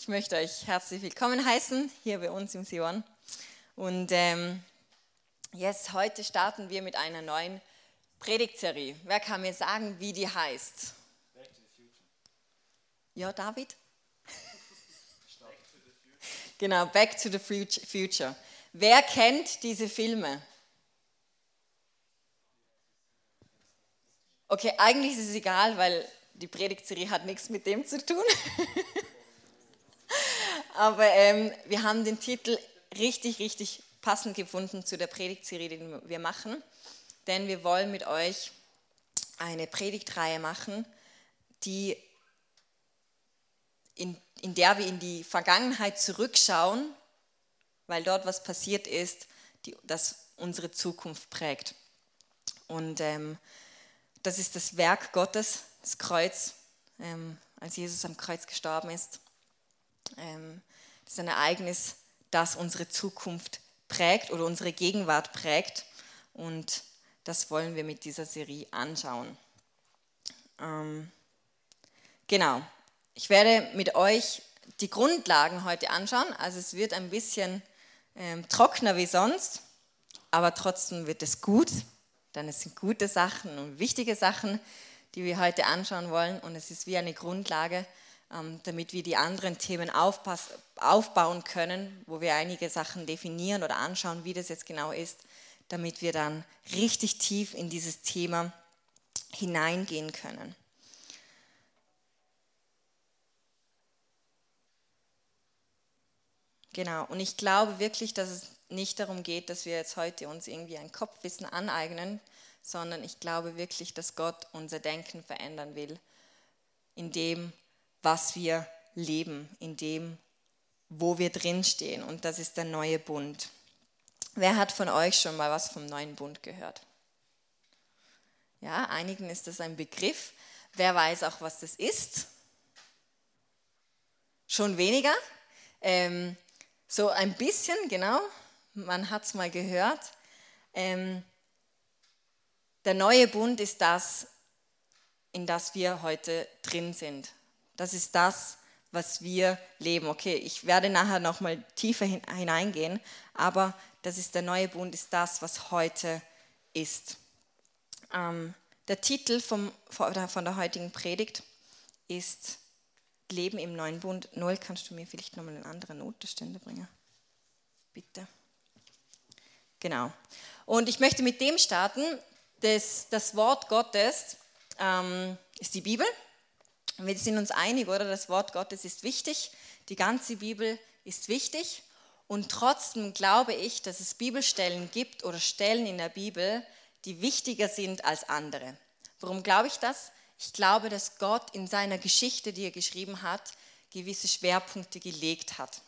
Ich möchte euch herzlich willkommen heißen hier bei uns im Sion. Und ähm, yes, heute starten wir mit einer neuen Predigtserie. Wer kann mir sagen, wie die heißt? Back to the Future. Ja, David? genau, Back to the Future. Wer kennt diese Filme? Okay, eigentlich ist es egal, weil die Predigtserie hat nichts mit dem zu tun. Aber ähm, wir haben den Titel richtig, richtig passend gefunden zu der Predigtserie, die wir machen. Denn wir wollen mit euch eine Predigtreihe machen, die in, in der wir in die Vergangenheit zurückschauen, weil dort was passiert ist, die, das unsere Zukunft prägt. Und ähm, das ist das Werk Gottes, das Kreuz, ähm, als Jesus am Kreuz gestorben ist. Ähm, ist ein Ereignis, das unsere Zukunft prägt oder unsere Gegenwart prägt. Und das wollen wir mit dieser Serie anschauen. Ähm, genau, ich werde mit euch die Grundlagen heute anschauen. Also es wird ein bisschen ähm, trockener wie sonst, aber trotzdem wird es gut denn es sind gute Sachen und wichtige Sachen, die wir heute anschauen wollen. Und es ist wie eine Grundlage, damit wir die anderen Themen aufbauen können, wo wir einige Sachen definieren oder anschauen, wie das jetzt genau ist, damit wir dann richtig tief in dieses Thema hineingehen können. Genau, und ich glaube wirklich, dass es nicht darum geht, dass wir jetzt heute uns irgendwie ein Kopfwissen aneignen, sondern ich glaube wirklich, dass Gott unser Denken verändern will, in dem, was wir leben, in dem, wo wir drinstehen. Und das ist der neue Bund. Wer hat von euch schon mal was vom neuen Bund gehört? Ja, einigen ist das ein Begriff. Wer weiß auch, was das ist? Schon weniger? Ähm, so ein bisschen, genau man hat es mal gehört. Ähm, der neue Bund ist das, in das wir heute drin sind. Das ist das, was wir leben. Okay, ich werde nachher noch mal tiefer hineingehen, aber das ist der neue Bund, ist das, was heute ist. Ähm, der Titel vom, von der heutigen Predigt ist Leben im neuen Bund. Null, kannst du mir vielleicht nochmal eine andere Notestände bringen? Bitte. Genau. Und ich möchte mit dem starten. Das, das Wort Gottes ähm, ist die Bibel. Wir sind uns einig, oder? Das Wort Gottes ist wichtig. Die ganze Bibel ist wichtig. Und trotzdem glaube ich, dass es Bibelstellen gibt oder Stellen in der Bibel, die wichtiger sind als andere. Warum glaube ich das? Ich glaube, dass Gott in seiner Geschichte, die er geschrieben hat, gewisse Schwerpunkte gelegt hat.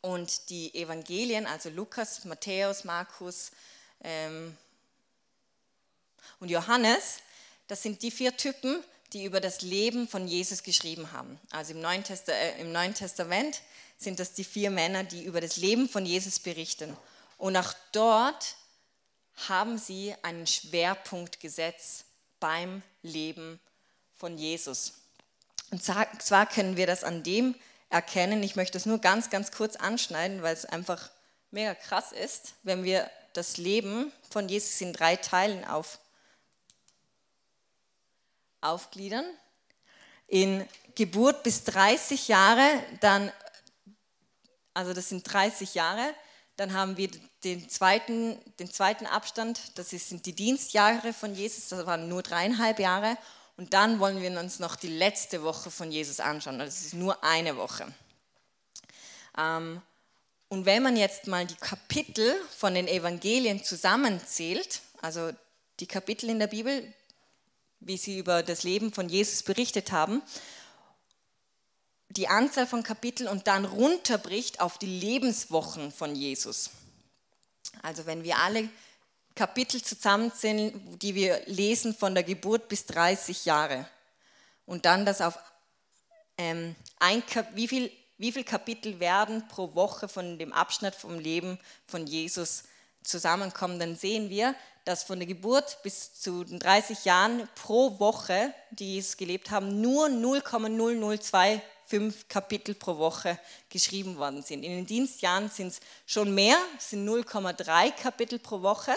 Und die Evangelien, also Lukas, Matthäus, Markus ähm, und Johannes, das sind die vier Typen, die über das Leben von Jesus geschrieben haben. Also im Neuen, äh, im Neuen Testament sind das die vier Männer, die über das Leben von Jesus berichten. Und auch dort haben sie einen Schwerpunkt gesetzt beim Leben von Jesus. Und zwar können wir das an dem erkennen. Ich möchte es nur ganz, ganz kurz anschneiden, weil es einfach mega krass ist, wenn wir das Leben von Jesus in drei Teilen auf, aufgliedern. In Geburt bis 30 Jahre, dann, also das sind 30 Jahre, dann haben wir den zweiten, den zweiten Abstand, das sind die Dienstjahre von Jesus, das waren nur dreieinhalb Jahre. Und dann wollen wir uns noch die letzte Woche von Jesus anschauen. Das ist nur eine Woche. Ähm, und wenn man jetzt mal die Kapitel von den Evangelien zusammenzählt, also die Kapitel in der Bibel, wie sie über das Leben von Jesus berichtet haben, die Anzahl von Kapiteln und dann runterbricht auf die Lebenswochen von Jesus. Also wenn wir alle Kapitel zusammenzählen, die wir lesen von der Geburt bis 30 Jahre. Und dann das auf ähm, ein Kap wie viel, wie viel Kapitel werden pro Woche von dem Abschnitt vom Leben von Jesus zusammenkommen, dann sehen wir, dass von der Geburt bis zu den 30 Jahren pro Woche, die Jesus gelebt haben, nur 0,002 fünf Kapitel pro Woche geschrieben worden sind. In den Dienstjahren sind es schon mehr, es sind 0,3 Kapitel pro Woche.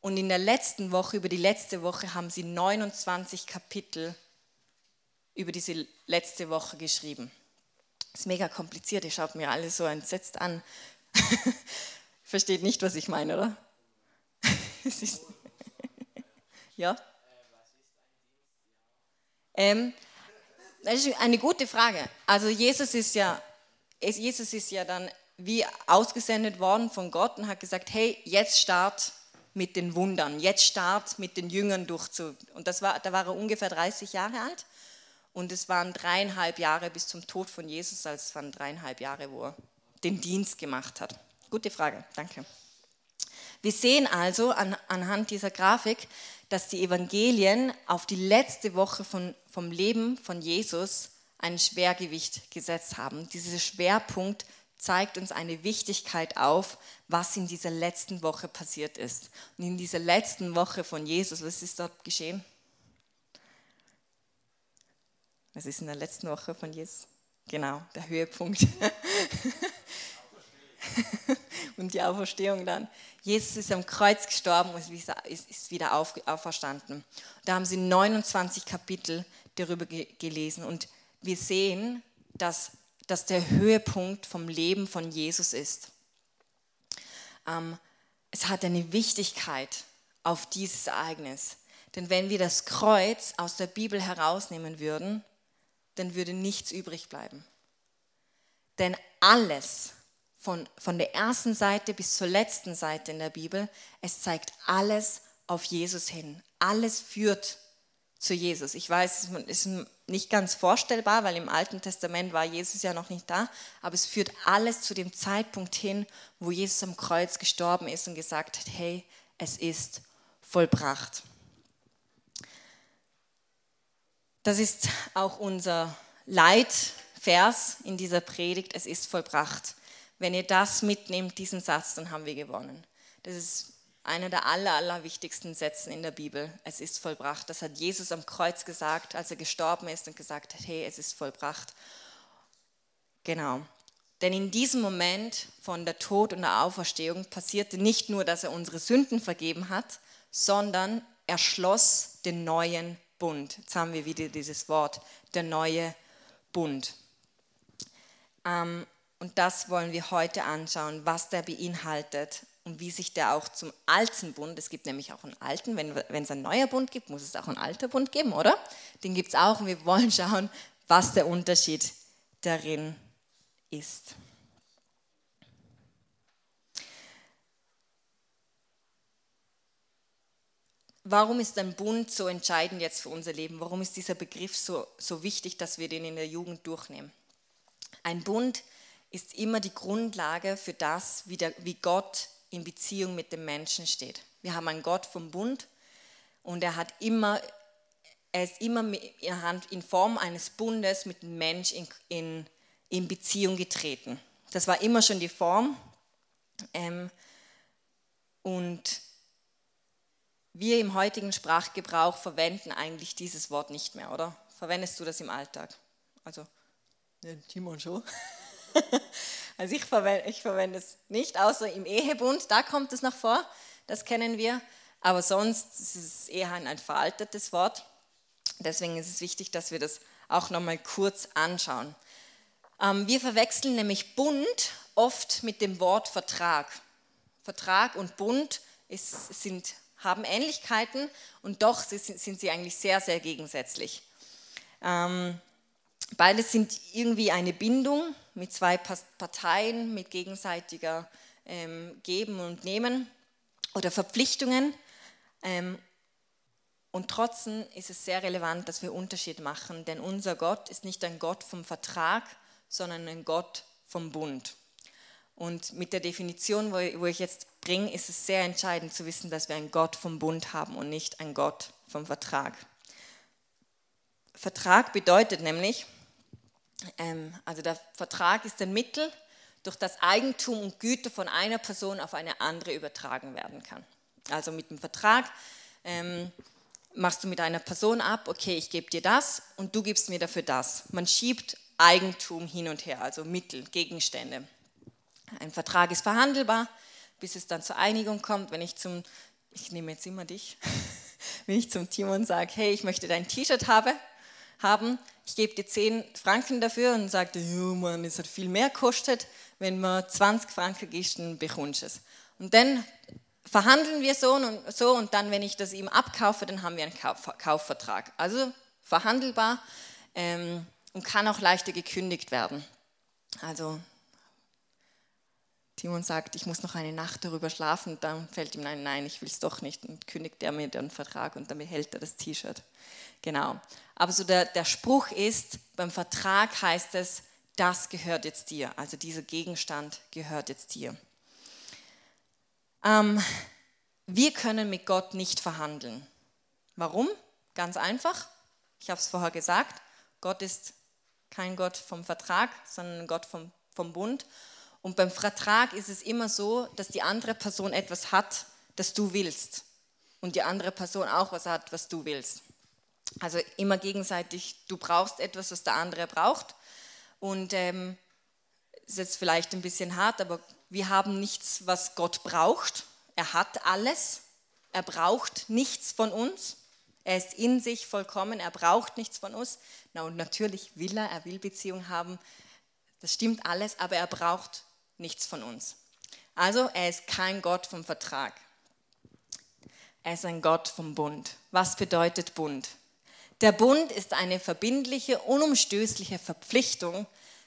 Und in der letzten Woche, über die letzte Woche, haben sie 29 Kapitel über diese letzte Woche geschrieben. Das ist mega kompliziert, ihr schaut mir alle so entsetzt an. Versteht nicht, was ich meine, oder? ja? Ähm, das ist eine gute Frage. Also Jesus ist ja, Jesus ist ja dann wie ausgesendet worden von Gott und hat gesagt, hey, jetzt start mit den Wundern, jetzt start mit den Jüngern durchzu. Und das war, da war er ungefähr 30 Jahre alt und es waren dreieinhalb Jahre bis zum Tod von Jesus, also es waren dreieinhalb Jahre, wo er den Dienst gemacht hat. Gute Frage, danke. Wir sehen also an, anhand dieser Grafik, dass die Evangelien auf die letzte Woche von, vom Leben von Jesus ein Schwergewicht gesetzt haben. Dieser Schwerpunkt zeigt uns eine Wichtigkeit auf, was in dieser letzten Woche passiert ist. Und in dieser letzten Woche von Jesus, was ist dort geschehen? Was ist in der letzten Woche von Jesus? Genau, der Höhepunkt. und die Auferstehung dann. Jesus ist am Kreuz gestorben und ist wieder auferstanden. Da haben sie 29 Kapitel darüber gelesen und wir sehen, dass das der Höhepunkt vom Leben von Jesus ist. Ähm, es hat eine Wichtigkeit auf dieses Ereignis. Denn wenn wir das Kreuz aus der Bibel herausnehmen würden, dann würde nichts übrig bleiben. Denn alles, von, von der ersten Seite bis zur letzten Seite in der Bibel, es zeigt alles auf Jesus hin. Alles führt zu Jesus. Ich weiß, es ist nicht ganz vorstellbar, weil im Alten Testament war Jesus ja noch nicht da, aber es führt alles zu dem Zeitpunkt hin, wo Jesus am Kreuz gestorben ist und gesagt hat, hey, es ist vollbracht. Das ist auch unser Leitvers in dieser Predigt, es ist vollbracht. Wenn ihr das mitnehmt, diesen Satz, dann haben wir gewonnen. Das ist einer der aller, aller wichtigsten Sätze in der Bibel. Es ist vollbracht. Das hat Jesus am Kreuz gesagt, als er gestorben ist und gesagt hat, hey, es ist vollbracht. Genau. Denn in diesem Moment von der Tod und der Auferstehung passierte nicht nur, dass er unsere Sünden vergeben hat, sondern er schloss den neuen Bund. Jetzt haben wir wieder dieses Wort, der neue Bund. Ähm, und das wollen wir heute anschauen, was der beinhaltet und wie sich der auch zum alten Bund, es gibt nämlich auch einen alten, wenn, wenn es ein neuer Bund gibt, muss es auch einen alten Bund geben, oder? Den gibt es auch und wir wollen schauen, was der Unterschied darin ist. Warum ist ein Bund so entscheidend jetzt für unser Leben? Warum ist dieser Begriff so, so wichtig, dass wir den in der Jugend durchnehmen? Ein Bund ist immer die Grundlage für das, wie, der, wie Gott in Beziehung mit dem Menschen steht. Wir haben einen Gott vom Bund und er hat immer, er ist immer in Form eines Bundes mit dem Mensch in, in, in Beziehung getreten. Das war immer schon die Form. Ähm, und wir im heutigen Sprachgebrauch verwenden eigentlich dieses Wort nicht mehr, oder? Verwendest du das im Alltag? Also, ja, Timon schon. also ich verwende, ich verwende es nicht, außer im Ehebund, da kommt es noch vor, das kennen wir. Aber sonst ist es eher ein, veraltetes Wort. Deswegen ist es wichtig, dass wir das auch nochmal kurz anschauen. Ähm, wir verwechseln nämlich Bund oft mit dem Wort Vertrag. Vertrag und Bund ist, sind, haben Ähnlichkeiten und doch sind sie eigentlich sehr, sehr gegensätzlich. Ähm, Beides sind irgendwie eine Bindung mit zwei Parteien, mit gegenseitiger ähm, Geben und Nehmen oder Verpflichtungen. Ähm, und trotzdem ist es sehr relevant, dass wir Unterschied machen, denn unser Gott ist nicht ein Gott vom Vertrag, sondern ein Gott vom Bund. Und mit der Definition, wo ich jetzt bringe, ist es sehr entscheidend zu wissen, dass wir einen Gott vom Bund haben und nicht einen Gott vom Vertrag. Vertrag bedeutet nämlich, also der Vertrag ist ein Mittel, durch das Eigentum und Güter von einer Person auf eine andere übertragen werden kann. Also mit dem Vertrag ähm, machst du mit einer Person ab, okay, ich gebe dir das und du gibst mir dafür das. Man schiebt Eigentum hin und her, also Mittel, Gegenstände. Ein Vertrag ist verhandelbar, bis es dann zur Einigung kommt. Wenn ich zum, ich nehme jetzt immer dich, wenn ich zum Timon sage, hey, ich möchte dein T-Shirt habe, haben, ich gebe dir 10 Franken dafür und sagte, ja Mann, es hat viel mehr kostet, wenn man 20 Franken gibst, dann bekommst du es. Und dann verhandeln wir so und so und dann, wenn ich das ihm abkaufe, dann haben wir einen Kauf, Kaufvertrag. Also verhandelbar ähm, und kann auch leichter gekündigt werden. Also Timon sagt, ich muss noch eine Nacht darüber schlafen, dann fällt ihm ein, nein, ich will es doch nicht und kündigt er mir den Vertrag und dann behält er das T-Shirt. Genau. Aber so der, der Spruch ist, beim Vertrag heißt es, das gehört jetzt dir, also dieser Gegenstand gehört jetzt dir. Ähm, wir können mit Gott nicht verhandeln. Warum? Ganz einfach. Ich habe es vorher gesagt. Gott ist kein Gott vom Vertrag, sondern ein Gott vom, vom Bund. Und beim Vertrag ist es immer so, dass die andere Person etwas hat, das du willst. Und die andere Person auch was hat, was du willst. Also immer gegenseitig, du brauchst etwas, was der andere braucht. Und ähm, ist jetzt vielleicht ein bisschen hart, aber wir haben nichts, was Gott braucht. Er hat alles. Er braucht nichts von uns. Er ist in sich vollkommen. Er braucht nichts von uns. Na, und natürlich will er, er will Beziehung haben. Das stimmt alles, aber er braucht nichts von uns. Also er ist kein Gott vom Vertrag. Er ist ein Gott vom Bund. Was bedeutet Bund? Der Bund ist eine verbindliche, unumstößliche Verpflichtung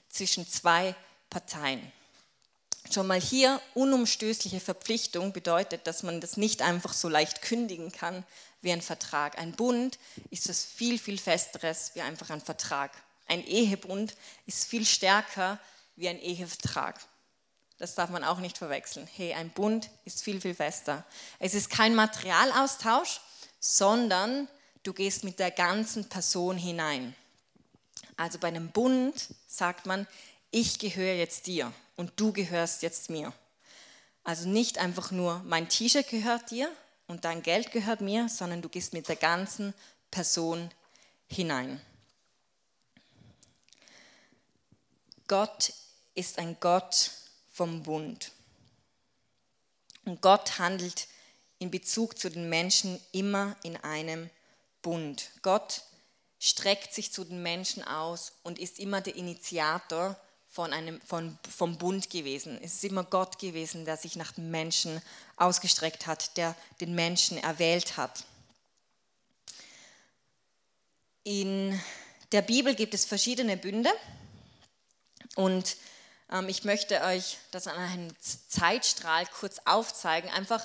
zwischen zwei Parteien. Schon mal hier, unumstößliche Verpflichtung bedeutet, dass man das nicht einfach so leicht kündigen kann wie ein Vertrag. Ein Bund ist das viel, viel festeres wie einfach ein Vertrag. Ein Ehebund ist viel stärker wie ein Ehevertrag. Das darf man auch nicht verwechseln. Hey, ein Bund ist viel, viel fester. Es ist kein Materialaustausch, sondern du gehst mit der ganzen Person hinein. Also bei einem Bund sagt man, ich gehöre jetzt dir und du gehörst jetzt mir. Also nicht einfach nur, mein T-Shirt gehört dir und dein Geld gehört mir, sondern du gehst mit der ganzen Person hinein. Gott ist ein Gott, vom Bund. Und Gott handelt in Bezug zu den Menschen immer in einem Bund. Gott streckt sich zu den Menschen aus und ist immer der Initiator von einem, von, vom Bund gewesen. Es ist immer Gott gewesen, der sich nach den Menschen ausgestreckt hat, der den Menschen erwählt hat. In der Bibel gibt es verschiedene Bünde und ich möchte euch das an einem Zeitstrahl kurz aufzeigen, einfach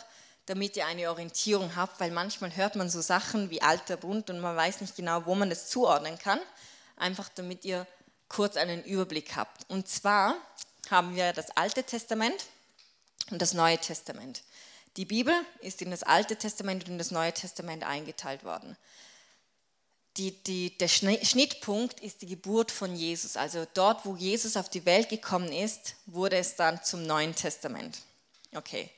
damit ihr eine Orientierung habt, weil manchmal hört man so Sachen wie alter Bund und man weiß nicht genau, wo man das zuordnen kann. Einfach damit ihr kurz einen Überblick habt. Und zwar haben wir das Alte Testament und das Neue Testament. Die Bibel ist in das Alte Testament und in das Neue Testament eingeteilt worden die, die, der Schnittpunkt ist die Geburt von Jesus. Also dort, wo Jesus auf die Welt gekommen ist, wurde es dann zum Neuen Testament. Okay.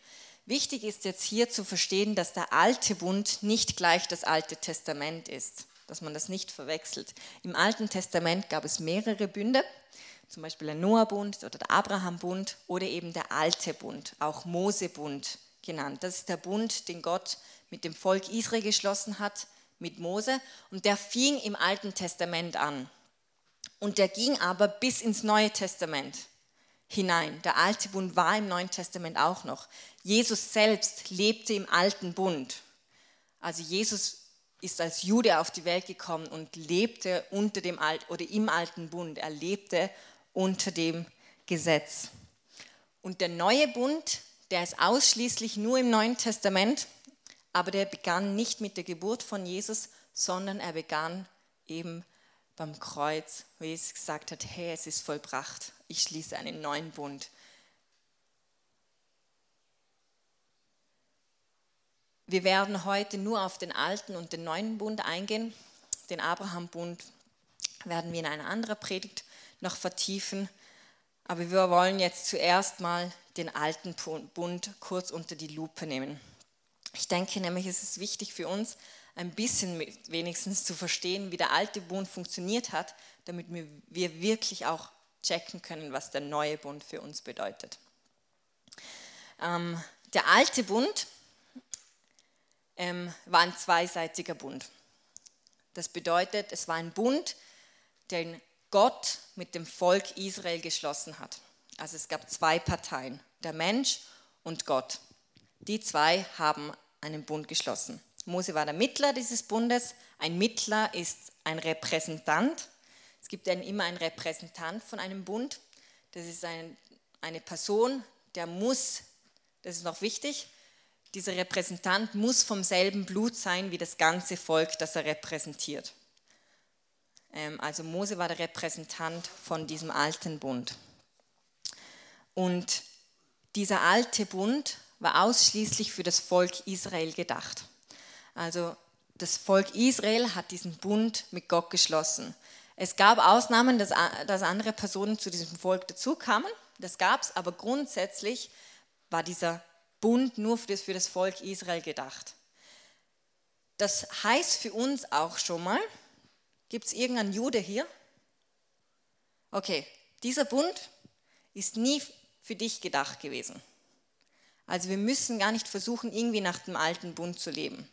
Wichtig ist jetzt hier zu verstehen, dass der alte Bund nicht gleich das alte Testament ist, dass man das nicht verwechselt. Im Alten Testament gab es mehrere Bünde, zum Beispiel der Noah-Bund oder der Abraham-Bund oder eben der alte Bund, auch Mose-Bund genannt. Das ist der Bund, den Gott mit dem Volk Israel geschlossen hat mit Mose und der fing im Alten Testament an. Und der ging aber bis ins Neue Testament hinein. Der alte Bund war im Neuen Testament auch noch. Jesus selbst lebte im alten Bund. Also Jesus ist als Jude auf die Welt gekommen und lebte unter dem Alt oder im alten Bund. Er lebte unter dem Gesetz. Und der neue Bund, der ist ausschließlich nur im Neuen Testament aber der begann nicht mit der Geburt von Jesus, sondern er begann eben beim Kreuz, wo Jesus gesagt hat, hey, es ist vollbracht, ich schließe einen neuen Bund. Wir werden heute nur auf den alten und den neuen Bund eingehen. Den Abraham-Bund werden wir in einer anderen Predigt noch vertiefen. Aber wir wollen jetzt zuerst mal den alten Bund kurz unter die Lupe nehmen. Ich denke nämlich, es ist wichtig für uns, ein bisschen wenigstens zu verstehen, wie der alte Bund funktioniert hat, damit wir wirklich auch checken können, was der neue Bund für uns bedeutet. Ähm, der alte Bund ähm, war ein zweiseitiger Bund. Das bedeutet, es war ein Bund, den Gott mit dem Volk Israel geschlossen hat. Also es gab zwei Parteien, der Mensch und Gott. Die zwei haben einen Bund geschlossen. Mose war der Mittler dieses Bundes. Ein Mittler ist ein Repräsentant. Es gibt immer einen Repräsentant von einem Bund. Das ist ein, eine Person, der muss, das ist noch wichtig, dieser Repräsentant muss vom selben Blut sein wie das ganze Volk, das er repräsentiert. Ähm, also Mose war der Repräsentant von diesem alten Bund. Und dieser alte Bund war ausschließlich für das Volk Israel gedacht. Also das Volk Israel hat diesen Bund mit Gott geschlossen. Es gab Ausnahmen, dass, andere Personen zu diesem Volk dazukamen. Das gab es, aber grundsätzlich war dieser Bund nur für das Volk Israel gedacht. Das heißt für uns auch schon mal, gibt es irgendeinen Jude hier? Okay, dieser Bund ist nie für dich gedacht gewesen. Also wir müssen gar nicht versuchen, irgendwie nach dem alten Bund zu leben.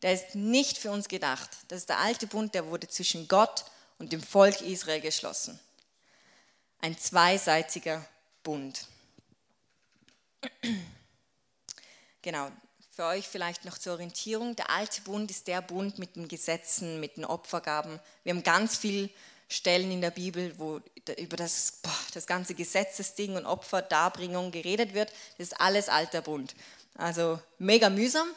Der ist nicht für uns gedacht. Das ist der alte Bund, der wurde zwischen Gott und dem Volk Israel geschlossen. Ein zweiseitiger Bund. Genau, für euch vielleicht noch zur Orientierung. Der alte Bund ist der Bund mit den Gesetzen, mit den Opfergaben. Wir haben ganz viele Stellen in der Bibel, wo über das, boah, das ganze Gesetzesding und Opferdarbringung geredet wird. Das ist alles alter Bund. Also mega mühsam,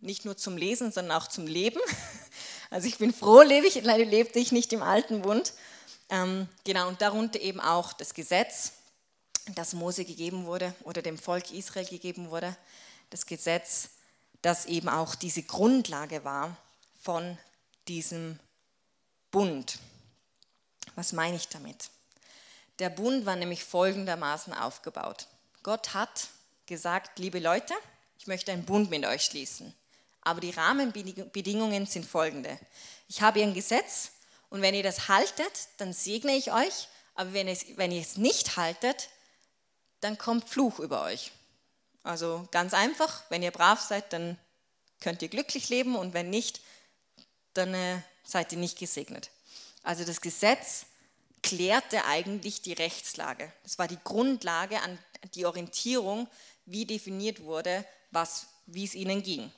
nicht nur zum Lesen, sondern auch zum Leben. Also ich bin froh, lebe ich, lebte ich nicht im alten Bund. Ähm, genau, und darunter eben auch das Gesetz, das Mose gegeben wurde oder dem Volk Israel gegeben wurde. Das Gesetz, das eben auch diese Grundlage war von diesem Bund. Was meine ich damit? Der Bund war nämlich folgendermaßen aufgebaut. Gott hat gesagt, liebe Leute, ich möchte einen Bund mit euch schließen. Aber die Rahmenbedingungen sind folgende. Ich habe ein Gesetz und wenn ihr das haltet, dann segne ich euch. Aber wenn, es, wenn ihr es nicht haltet, dann kommt Fluch über euch. Also ganz einfach, wenn ihr brav seid, dann könnt ihr glücklich leben und wenn nicht, dann äh, seid ihr nicht gesegnet. Also das Gesetz klärte eigentlich die Rechtslage. Das war die Grundlage an die Orientierung, wie definiert wurde, was, wie es ihnen ging.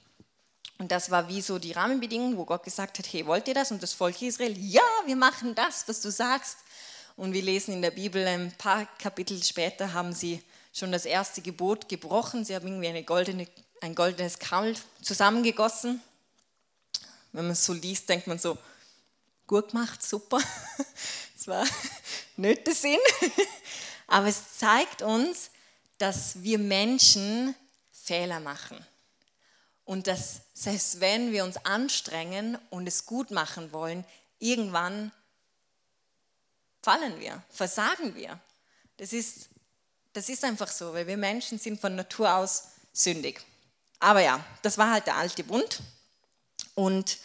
Und das war wie so die Rahmenbedingungen, wo Gott gesagt hat, hey, wollt ihr das? Und das Volk Israel, ja, wir machen das, was du sagst. Und wir lesen in der Bibel, ein paar Kapitel später haben sie schon das erste Gebot gebrochen. Sie haben irgendwie eine goldene, ein goldenes Kalb zusammengegossen. Wenn man es so liest, denkt man so, gut gemacht, super. Das war nicht der Sinn. Aber es zeigt uns, dass wir Menschen Fehler machen. Und dass selbst wenn wir uns anstrengen und es gut machen wollen, irgendwann fallen wir, versagen wir. Das ist, das ist einfach so, weil wir Menschen sind von Natur aus sündig. Aber ja, das war halt der alte Bund. Und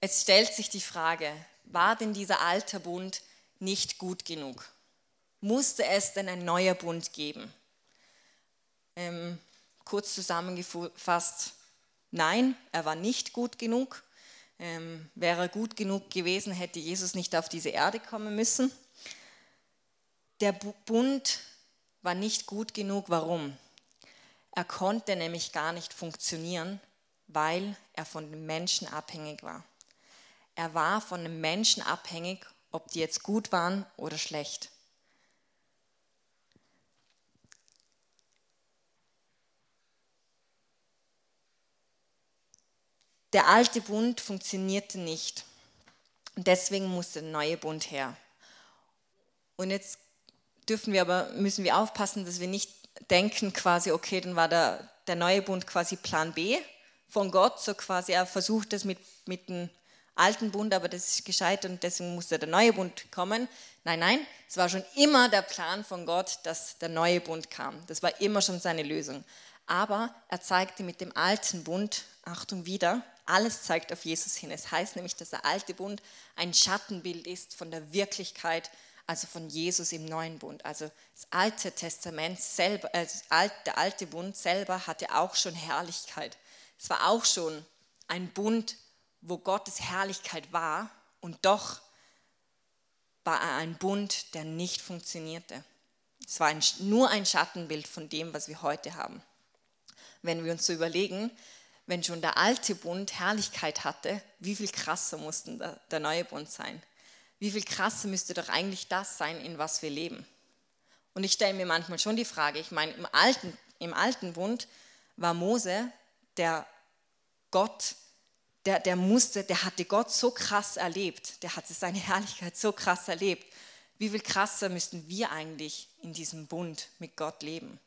es stellt sich die Frage, war denn dieser alte Bund nicht gut genug? Musste es denn ein neuer Bund geben? Ähm, kurz zusammengefasst, Nein, er war nicht gut genug. Ähm, wäre er gut genug gewesen, hätte Jesus nicht auf diese Erde kommen müssen. Der Bund war nicht gut genug. Warum? Er konnte nämlich gar nicht funktionieren, weil er von den Menschen abhängig war. Er war von den Menschen abhängig, ob die jetzt gut waren oder schlecht. Der alte Bund funktionierte nicht. Und deswegen musste der neue Bund her. Und jetzt dürfen wir aber, müssen wir aufpassen, dass wir nicht denken quasi, okay, dann war der, der neue Bund quasi Plan B von Gott, so quasi er versucht das mit, mit dem alten Bund, aber das ist gescheitert und deswegen musste der neue Bund kommen. Nein, nein, es war schon immer der Plan von Gott, dass der neue Bund kam. Das war immer schon seine Lösung. Aber er zeigte mit dem alten Bund, Achtung wieder, Alles zeigt auf Jesus hin. Es heißt nämlich, dass der alte Bund ein Schattenbild ist von der Wirklichkeit, also von Jesus im neuen Bund. Also das alte Testament selber, äh, der alte Bund selber hatte auch schon Herrlichkeit. Es war auch schon ein Bund, wo Gottes Herrlichkeit war und doch war er ein Bund, der nicht funktionierte. Es war ein, nur ein Schattenbild von dem, was wir heute haben. Wenn wir uns so überlegen, wenn schon der alte Bund Herrlichkeit hatte, wie viel krasser musste der, der neue Bund sein? Wie viel krasser müsste doch eigentlich das sein, in was wir leben? Und ich stelle mir manchmal schon die Frage, ich meine, im alten, im alten Bund war Mose, der Gott, der, der musste, der hatte Gott so krass erlebt, der hatte seine Herrlichkeit so krass erlebt. Wie viel krasser müssten wir eigentlich in diesem Bund mit Gott leben?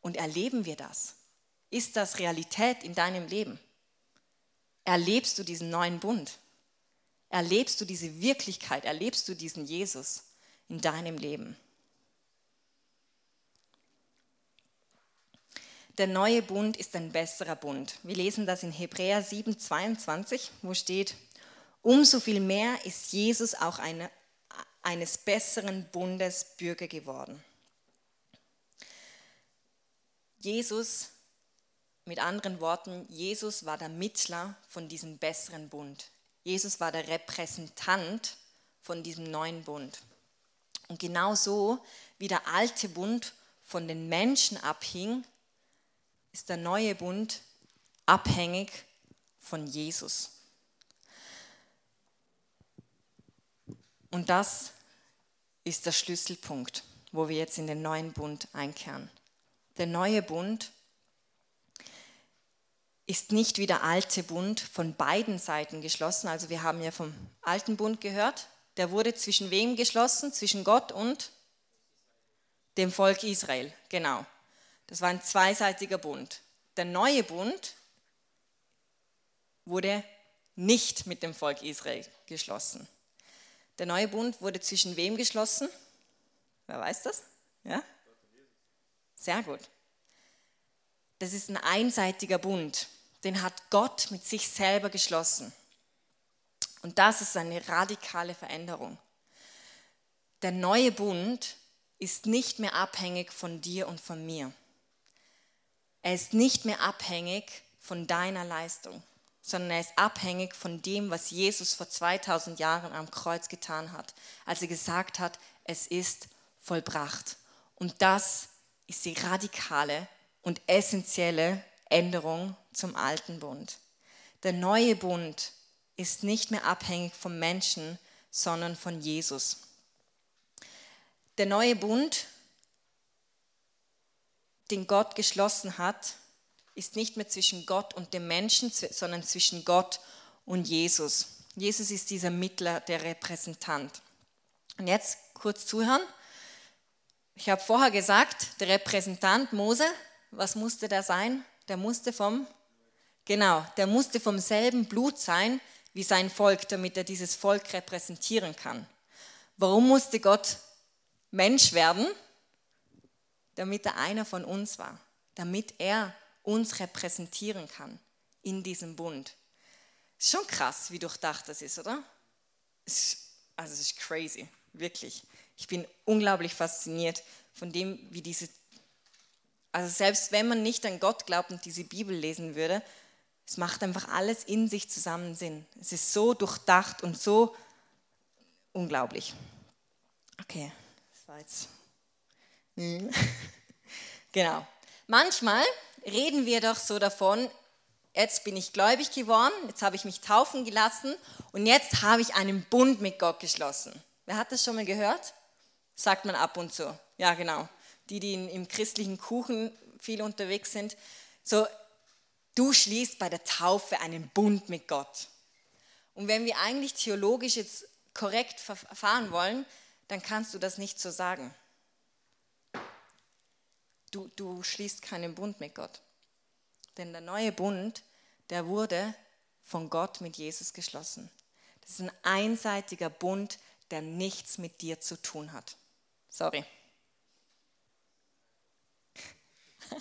Und erleben wir das? Ist das Realität in deinem Leben? Erlebst du diesen neuen Bund? Erlebst du diese Wirklichkeit? Erlebst du diesen Jesus in deinem Leben? Der neue Bund ist ein besserer Bund. Wir lesen das in Hebräer 7, 22, wo steht, umso viel mehr ist Jesus auch eine, eines besseren Bundes Bürger geworden. Jesus mit anderen Worten, Jesus war der Mittler von diesem besseren Bund. Jesus war der Repräsentant von diesem neuen Bund. Und genauso wie der alte Bund von den Menschen abhing, ist der neue Bund abhängig von Jesus. Und das ist der Schlüsselpunkt, wo wir jetzt in den neuen Bund einkehren. Der neue Bund ist nicht wie der alte Bund von beiden Seiten geschlossen. Also wir haben ja vom alten Bund gehört. Der wurde zwischen wem geschlossen? Zwischen Gott und dem Volk Israel. Genau. Das war ein zweiseitiger Bund. Der neue Bund wurde nicht mit dem Volk Israel geschlossen. Der neue Bund wurde zwischen wem geschlossen? Wer weiß das? Ja? Sehr gut. Das ist ein einseitiger Bund den hat Gott mit sich selber geschlossen. Und das ist eine radikale Veränderung. Der neue Bund ist nicht mehr abhängig von dir und von mir. Er ist nicht mehr abhängig von deiner Leistung, sondern er ist abhängig von dem, was Jesus vor 2000 Jahren am Kreuz getan hat, als er gesagt hat, es ist vollbracht. Und das ist die radikale und essentielle Änderung zum alten Bund. Der neue Bund ist nicht mehr abhängig vom Menschen, sondern von Jesus. Der neue Bund, den Gott geschlossen hat, ist nicht mehr zwischen Gott und dem Menschen, sondern zwischen Gott und Jesus. Jesus ist dieser Mittler, der Repräsentant. Und jetzt kurz zuhören. Ich habe vorher gesagt, der Repräsentant Mose, was musste der sein? Der musste vom Genau, der musste vom selben Blut sein wie sein Volk, damit er dieses Volk repräsentieren kann. Warum musste Gott Mensch werden? Damit er einer von uns war, damit er uns repräsentieren kann in diesem Bund. Ist schon krass, wie durchdacht das ist, oder? also es ist crazy, wirklich. Ich bin unglaublich fasziniert von dem, wie diese, also selbst wenn man nicht an Gott glaubt und diese Bibel lesen würde, es macht einfach alles in sich zusammen Sinn. Es ist so durchdacht und so unglaublich. Okay, das war jetzt. Hm. genau. Manchmal reden wir doch so davon, jetzt bin ich gläubig geworden, jetzt habe ich mich taufen gelassen und jetzt habe ich einen Bund mit Gott geschlossen. Wer hat das schon mal gehört? Sagt man ab und zu. Ja, genau. Die, die im christlichen Kuchen viel unterwegs sind. So, Du schließt bei der Taufe einen Bund mit Gott. Und wenn wir eigentlich theologisch jetzt korrekt verfahren wollen, dann kannst du das nicht so sagen. Du, du schließt keinen Bund mit Gott. Denn der neue Bund, der wurde von Gott mit Jesus geschlossen. Das ist ein einseitiger Bund, der nichts mit dir zu tun hat. Sorry.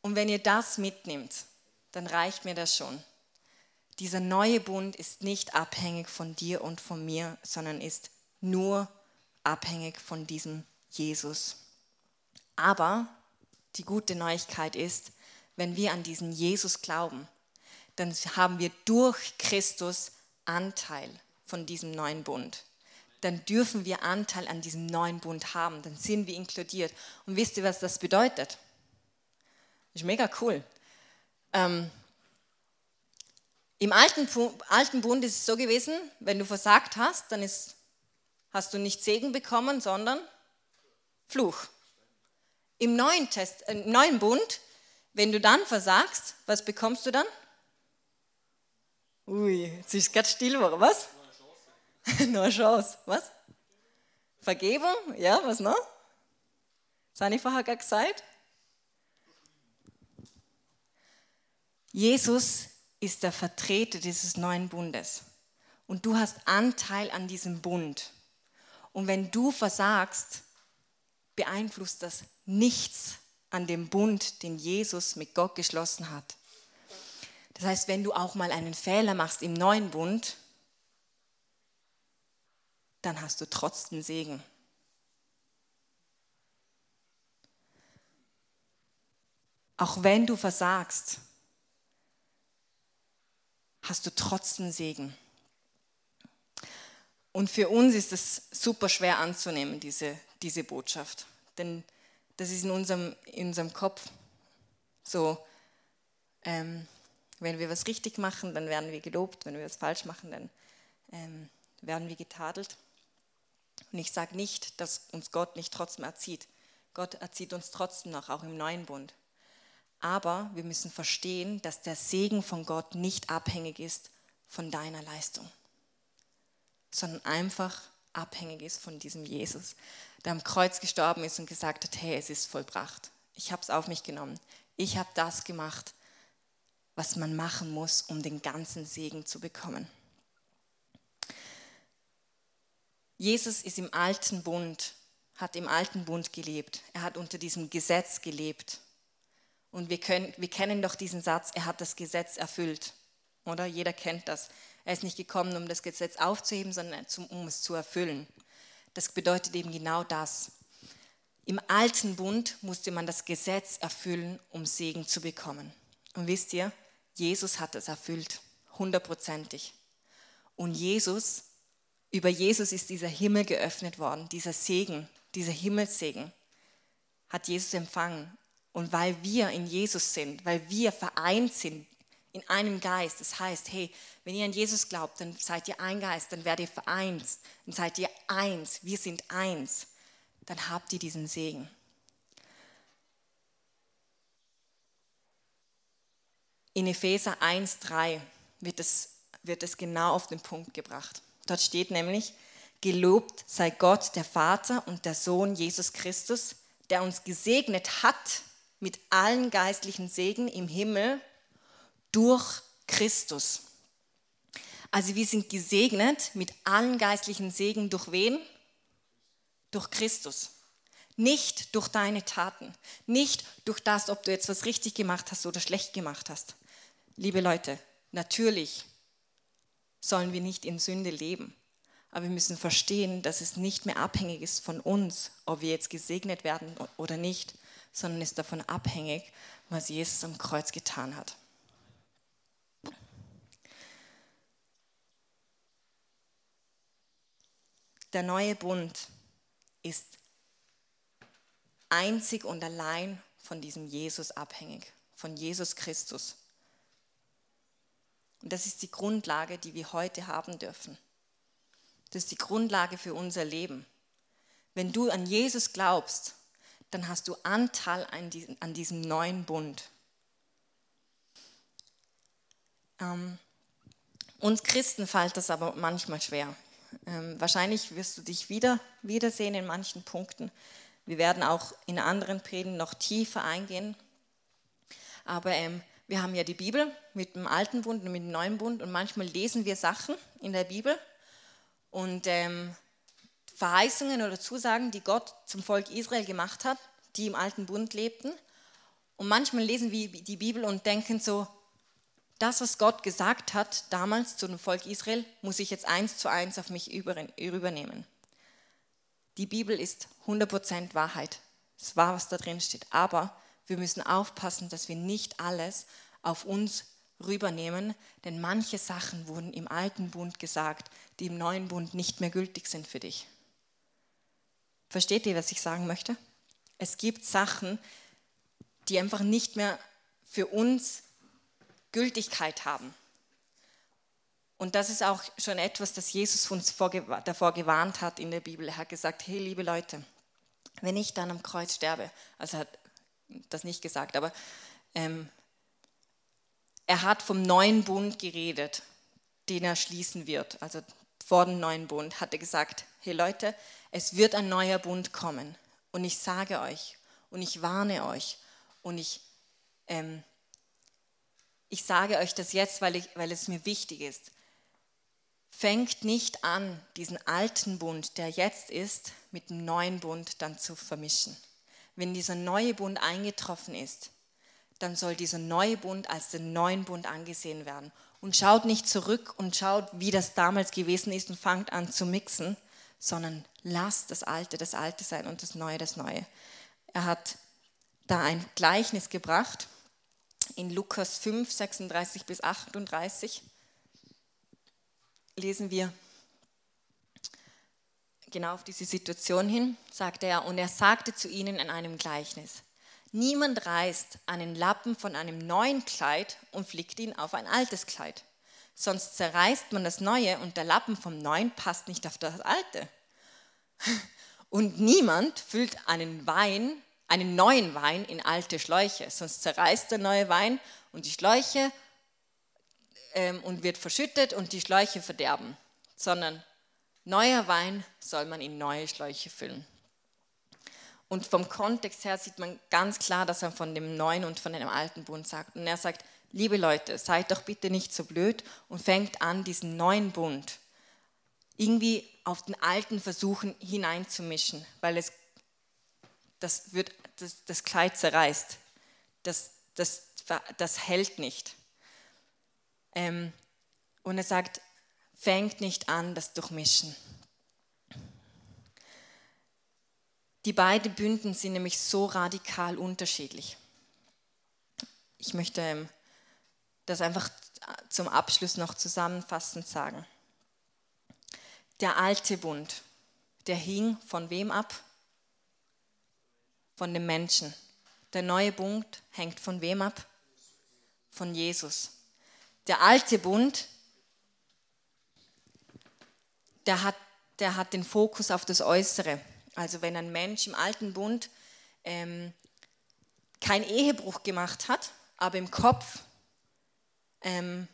Und wenn ihr das mitnimmt, dann reicht mir das schon. Dieser neue Bund ist nicht abhängig von dir und von mir, sondern ist nur abhängig von diesem Jesus. Aber die gute Neuigkeit ist, wenn wir an diesen Jesus glauben, dann haben wir durch Christus Anteil von diesem neuen Bund. Dann dürfen wir Anteil an diesem neuen Bund haben, dann sind wir inkludiert. Und wisst ihr, was das bedeutet? Ist mega cool. Ähm, Im alten, alten Bund ist es so gewesen, wenn du versagt hast, dann ist, hast du nicht Segen bekommen, sondern Fluch. Im neuen, Test, äh, im neuen Bund, wenn du dann versagst, was bekommst du dann? Ui, jetzt ist es gerade still. Was? Eine Chance. Was? Vergebung? Ja, was noch? Das habe ich vorher gerade gesagt. Jesus ist der Vertreter dieses neuen Bundes. Und du hast Anteil an diesem Bund. Und wenn du versagst, beeinflusst das nichts an dem Bund, den Jesus mit Gott geschlossen hat. Das heißt, wenn du auch mal einen Fehler machst im neuen Bund, dann hast du trotzdem Segen. Auch wenn du versagst, hast du trotzdem Segen. Und für uns ist es super schwer anzunehmen, diese, diese Botschaft. Denn das ist in unserem, in unserem Kopf so, ähm, wenn wir was richtig machen, dann werden wir gelobt, wenn wir was falsch machen, dann ähm, werden wir getadelt. Und ich sage nicht, dass uns Gott nicht trotzdem erzieht. Gott erzieht uns trotzdem noch, auch im neuen Bund. Aber wir müssen verstehen, dass der Segen von Gott nicht abhängig ist von deiner Leistung, sondern einfach abhängig ist von diesem Jesus, der am Kreuz gestorben ist und gesagt hat, hey, es ist vollbracht. Ich habe es auf mich genommen. Ich habe das gemacht, was man machen muss, um den ganzen Segen zu bekommen. Jesus ist im alten Bund, hat im alten Bund gelebt. Er hat unter diesem Gesetz gelebt. Und wir, können, wir kennen doch diesen Satz, er hat das Gesetz erfüllt. Oder? Jeder kennt das. Er ist nicht gekommen, um das Gesetz aufzuheben, sondern um es zu erfüllen. Das bedeutet eben genau das. Im alten Bund musste man das Gesetz erfüllen, um Segen zu bekommen. Und wisst ihr, Jesus hat es erfüllt, hundertprozentig. Und Jesus, über Jesus ist dieser Himmel geöffnet worden, dieser Segen, dieser Himmelssegen hat Jesus empfangen. Und weil wir in Jesus sind, weil wir vereint sind in einem Geist, das heißt, hey, wenn ihr an Jesus glaubt, dann seid ihr ein Geist, dann werdet ihr vereint, dann seid ihr eins, wir sind eins, dann habt ihr diesen Segen. In Epheser 1,3 wird es, wird es genau auf den Punkt gebracht. Dort steht nämlich, gelobt sei Gott, der Vater und der Sohn Jesus Christus, der uns gesegnet hat mit allen geistlichen Segen im Himmel durch Christus. Also wir sind gesegnet mit allen geistlichen Segen durch wen? Durch Christus. Nicht durch deine Taten, nicht durch das, ob du jetzt was richtig gemacht hast oder schlecht gemacht hast liebe Leute, natürlich sollen wir nicht in Sünde leben. Aber wir müssen verstehen, dass es nicht mehr abhängig ist von uns, ob wir jetzt gesegnet werden oder nicht, sondern ist davon abhängig, was Jesus am Kreuz getan hat. Der neue Bund ist einzig und allein von diesem Jesus abhängig, von Jesus Christus. Und das ist die Grundlage, die wir heute haben dürfen. Das ist die Grundlage für unser Leben. Wenn du an Jesus glaubst, dann hast du Anteil an diesem neuen Bund. Ähm, uns Christen fällt das aber manchmal schwer. Ähm, wahrscheinlich wirst du dich wieder wiedersehen in manchen Punkten. Wir werden auch in anderen Predigen noch tiefer eingehen. Aber ähm, wir haben ja die Bibel mit dem alten Bund und mit dem neuen Bund und manchmal lesen wir Sachen in der Bibel und ähm, Verheißungen oder Zusagen, die Gott zum Volk Israel gemacht hat, die im alten Bund lebten. Und manchmal lesen wir die Bibel und denken so, das, was Gott gesagt hat damals zu dem Volk Israel, muss ich jetzt eins zu eins auf mich übernehmen. Die Bibel ist 100% Wahrheit. Es war, was da drin steht. Aber wir müssen aufpassen, dass wir nicht alles auf uns rübernehmen, denn manche Sachen wurden im alten Bund gesagt, die im neuen Bund nicht mehr gültig sind für dich. Versteht ihr, was ich sagen möchte? Es gibt Sachen, die einfach nicht mehr für uns Gültigkeit haben. Und das ist auch schon etwas, das Jesus uns davor gewarnt hat in der Bibel. Er hat gesagt, hey liebe Leute, wenn ich dann am Kreuz sterbe, also er hat das nicht gesagt, aber ähm, er hat vom neuen Bund geredet, den er schließen wird. Also vor dem neuen Bund hat er gesagt, hey Leute, es wird ein neuer Bund kommen. Und ich sage euch und ich warne euch und ich, ähm, ich sage euch das jetzt, weil, ich, weil es mir wichtig ist. Fängt nicht an, diesen alten Bund, der jetzt ist, mit dem neuen Bund dann zu vermischen. Wenn dieser neue Bund eingetroffen ist, dann soll dieser neue Bund als den neuen Bund angesehen werden. Und schaut nicht zurück und schaut, wie das damals gewesen ist und fangt an zu mixen, sondern lasst das Alte das Alte sein und das Neue das Neue. Er hat da ein Gleichnis gebracht in Lukas 5, 36 bis 38 lesen wir genau auf diese Situation hin, sagte er, und er sagte zu ihnen in einem Gleichnis, niemand reißt einen Lappen von einem neuen Kleid und flickt ihn auf ein altes Kleid, sonst zerreißt man das neue und der Lappen vom neuen passt nicht auf das alte. Und niemand füllt einen Wein einen neuen Wein in alte Schläuche, sonst zerreißt der neue Wein und die Schläuche ähm, und wird verschüttet und die Schläuche verderben, sondern neuer Wein soll man in neue Schläuche füllen. Und vom Kontext her sieht man ganz klar, dass er von dem neuen und von dem alten Bund sagt. Und er sagt, liebe Leute, seid doch bitte nicht so blöd und fängt an, diesen neuen Bund irgendwie auf den alten versuchen hineinzumischen, weil es das, wird, das, das Kleid zerreißt. Das, das, das hält nicht. Ähm, und er sagt, fängt nicht an, das Durchmischen. Die beiden Bünden sind nämlich so radikal unterschiedlich. Ich möchte ähm, das einfach zum Abschluss noch zusammenfassend sagen. Der alte Bund, der hing von wem ab? Von dem Menschen. Der neue Bund hängt von wem ab? Von Jesus. Der alte Bund, der hat, der hat den Fokus auf das Äußere. Also wenn ein Mensch im alten Bund ähm, keinen Ehebruch gemacht hat, aber im Kopf ähm,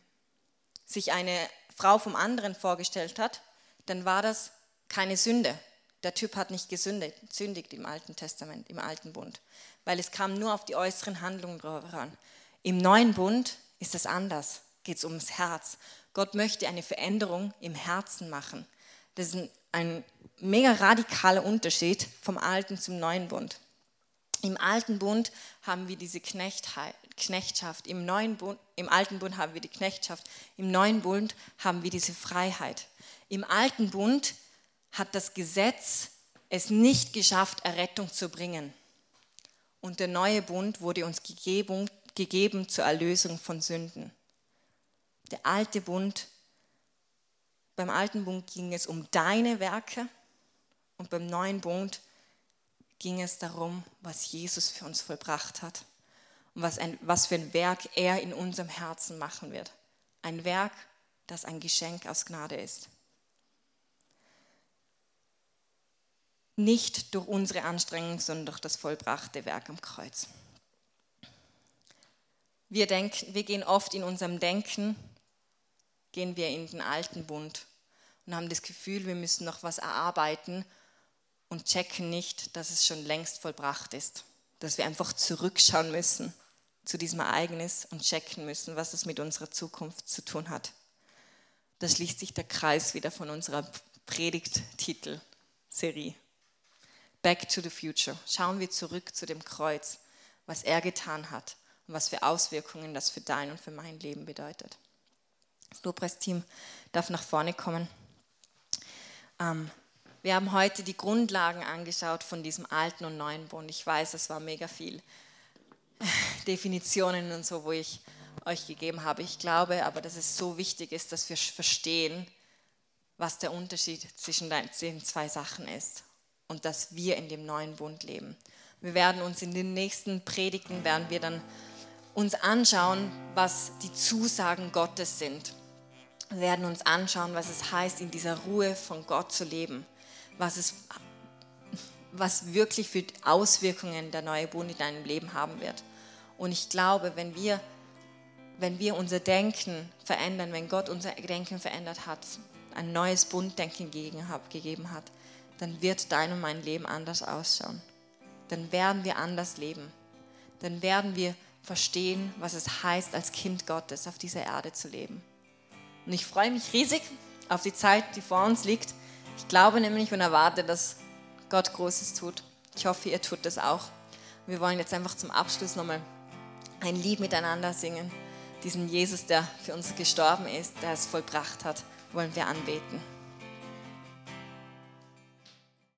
sich eine Frau vom anderen vorgestellt hat, dann war das keine Sünde der Typ hat nicht gesündigt im Alten Testament, im Alten Bund, weil es kam nur auf die äußeren Handlungen drauf an. Im Neuen Bund ist es anders, geht es ums Herz. Gott möchte eine Veränderung im Herzen machen. Das ist ein, ein mega radikaler Unterschied vom Alten zum Neuen Bund. Im Alten Bund haben wir diese Knechtschaft, im, neuen Bund, im Alten Bund haben wir die Knechtschaft, im Neuen Bund haben wir diese Freiheit. Im Alten Bund hat das Gesetz es nicht geschafft, Errettung zu bringen. Und der neue Bund wurde uns gegeben, gegeben zur Erlösung von Sünden. Der alte Bund, beim alten Bund ging es um deine Werke und beim neuen Bund ging es darum, was Jesus für uns vollbracht hat und was, ein, was für ein Werk er in unserem Herzen machen wird. Ein Werk, das ein Geschenk aus Gnade ist. Nicht durch unsere Anstrengung, sondern durch das vollbrachte Werk am Kreuz. Wir, denken, wir gehen oft in unserem Denken, gehen wir in den alten Bund und haben das Gefühl, wir müssen noch was erarbeiten und checken nicht, dass es schon längst vollbracht ist. Dass wir einfach zurückschauen müssen zu diesem Ereignis und checken müssen, was es mit unserer Zukunft zu tun hat. Da schließt sich der Kreis wieder von unserer Predigttitel-Serie. Back to the Future. Schauen wir zurück zu dem Kreuz. was er getan hat und was für Auswirkungen das für dein und für mein Leben bedeutet. Das Lobpreisteam darf nach vorne kommen. Ähm, wir haben heute die Grundlagen angeschaut von diesem alten und neuen Bund. Ich weiß, es war mega viel Definitionen und so, wo ich euch gegeben habe. Ich glaube aber, dass es so wichtig ist, dass wir verstehen, was der Unterschied zwischen den zwei Sachen ist und dass wir in dem neuen Bund leben. Wir werden uns in den nächsten Predigten, werden wir dann uns anschauen, was die Zusagen Gottes sind. Wir werden uns anschauen, was es heißt, in dieser Ruhe von Gott zu leben was, es, was wirklich für Auswirkungen der neue Bund in deinem Leben haben wird. Und ich glaube, wenn wir, wenn wir unser Denken verändern, wenn Gott unser Denken verändert hat, ein neues Bunddenken gegeben hat, dann wird dein und mein Leben anders ausschauen. Dann werden wir anders leben. Dann werden wir verstehen, was es heißt, als Kind Gottes auf dieser Erde zu leben. Und ich freue mich riesig auf die Zeit, die vor uns liegt. Ich glaube nämlich und erwarte, dass Gott Großes tut. Ich hoffe, ihr tut das auch. Wir wollen jetzt einfach zum Abschluss nochmal ein Lied miteinander singen. Diesen Jesus, der für uns gestorben ist, der es vollbracht hat, wollen wir anbeten.